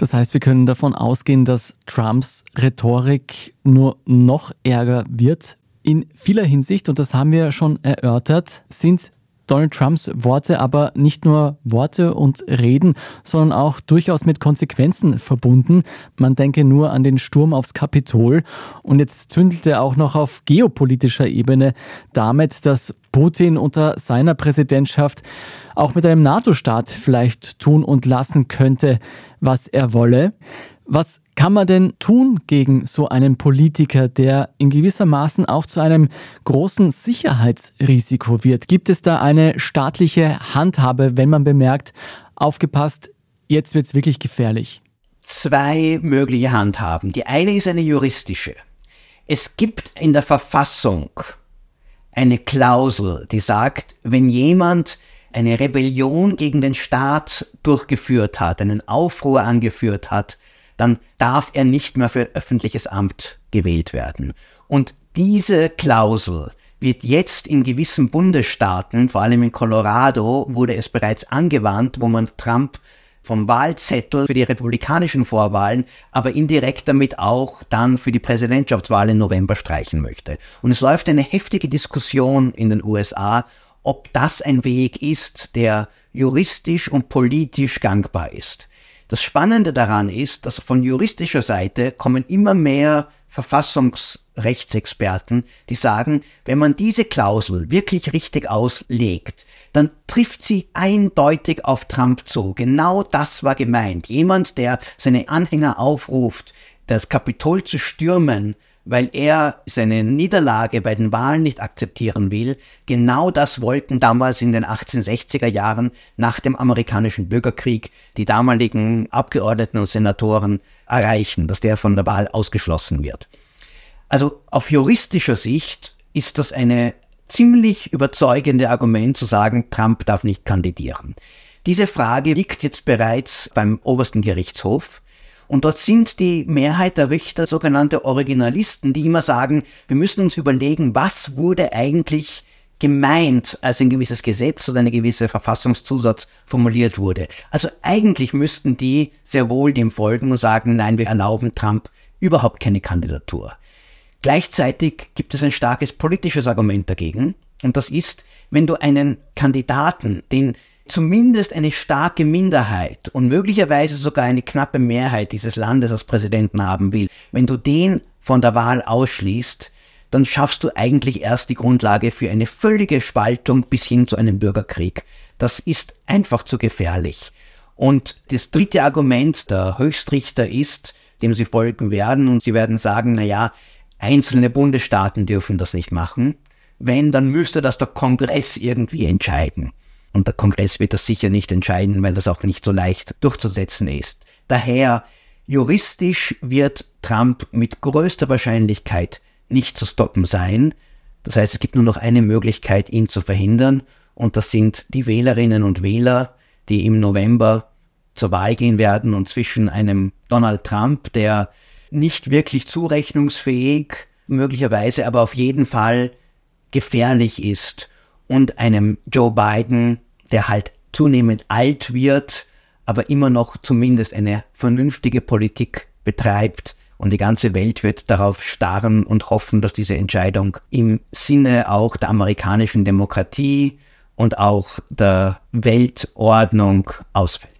Das heißt, wir können davon ausgehen, dass Trumps Rhetorik nur noch ärger wird. In vieler Hinsicht, und das haben wir schon erörtert, sind Donald Trumps Worte aber nicht nur Worte und Reden, sondern auch durchaus mit Konsequenzen verbunden. Man denke nur an den Sturm aufs Kapitol und jetzt zündelt er auch noch auf geopolitischer Ebene damit, dass Putin unter seiner Präsidentschaft auch mit einem NATO-Staat vielleicht tun und lassen könnte, was er wolle. Was kann man denn tun gegen so einen Politiker, der in gewisser Maßen auch zu einem großen Sicherheitsrisiko wird? Gibt es da eine staatliche Handhabe, wenn man bemerkt, aufgepasst, jetzt wird es wirklich gefährlich? Zwei mögliche Handhaben. Die eine ist eine juristische. Es gibt in der Verfassung eine Klausel, die sagt, wenn jemand eine Rebellion gegen den Staat durchgeführt hat, einen Aufruhr angeführt hat, dann darf er nicht mehr für öffentliches Amt gewählt werden. Und diese Klausel wird jetzt in gewissen Bundesstaaten, vor allem in Colorado, wurde es bereits angewandt, wo man Trump vom Wahlzettel für die republikanischen Vorwahlen, aber indirekt damit auch dann für die Präsidentschaftswahl im November streichen möchte. Und es läuft eine heftige Diskussion in den USA, ob das ein Weg ist, der juristisch und politisch gangbar ist. Das Spannende daran ist, dass von juristischer Seite kommen immer mehr Verfassungsrechtsexperten, die sagen, wenn man diese Klausel wirklich richtig auslegt, dann trifft sie eindeutig auf Trump zu. Genau das war gemeint. Jemand, der seine Anhänger aufruft, das Kapitol zu stürmen, weil er seine Niederlage bei den Wahlen nicht akzeptieren will. Genau das wollten damals in den 1860er Jahren nach dem amerikanischen Bürgerkrieg die damaligen Abgeordneten und Senatoren erreichen, dass der von der Wahl ausgeschlossen wird. Also auf juristischer Sicht ist das eine ziemlich überzeugende Argument zu sagen, Trump darf nicht kandidieren. Diese Frage liegt jetzt bereits beim obersten Gerichtshof. Und dort sind die Mehrheit der Richter sogenannte Originalisten, die immer sagen, wir müssen uns überlegen, was wurde eigentlich gemeint, als ein gewisses Gesetz oder eine gewisse Verfassungszusatz formuliert wurde. Also eigentlich müssten die sehr wohl dem folgen und sagen, nein, wir erlauben Trump überhaupt keine Kandidatur. Gleichzeitig gibt es ein starkes politisches Argument dagegen. Und das ist, wenn du einen Kandidaten, den zumindest eine starke Minderheit und möglicherweise sogar eine knappe Mehrheit dieses Landes als Präsidenten haben will, wenn du den von der Wahl ausschließt, dann schaffst du eigentlich erst die Grundlage für eine völlige Spaltung bis hin zu einem Bürgerkrieg. Das ist einfach zu gefährlich. Und das dritte Argument der Höchstrichter ist, dem sie folgen werden, und sie werden sagen, na ja, einzelne Bundesstaaten dürfen das nicht machen. Wenn, dann müsste das der Kongress irgendwie entscheiden. Und der Kongress wird das sicher nicht entscheiden, weil das auch nicht so leicht durchzusetzen ist. Daher, juristisch wird Trump mit größter Wahrscheinlichkeit nicht zu stoppen sein. Das heißt, es gibt nur noch eine Möglichkeit, ihn zu verhindern. Und das sind die Wählerinnen und Wähler, die im November zur Wahl gehen werden und zwischen einem Donald Trump, der nicht wirklich zurechnungsfähig, möglicherweise aber auf jeden Fall gefährlich ist und einem Joe Biden, der halt zunehmend alt wird, aber immer noch zumindest eine vernünftige Politik betreibt. Und die ganze Welt wird darauf starren und hoffen, dass diese Entscheidung im Sinne auch der amerikanischen Demokratie und auch der Weltordnung ausfällt.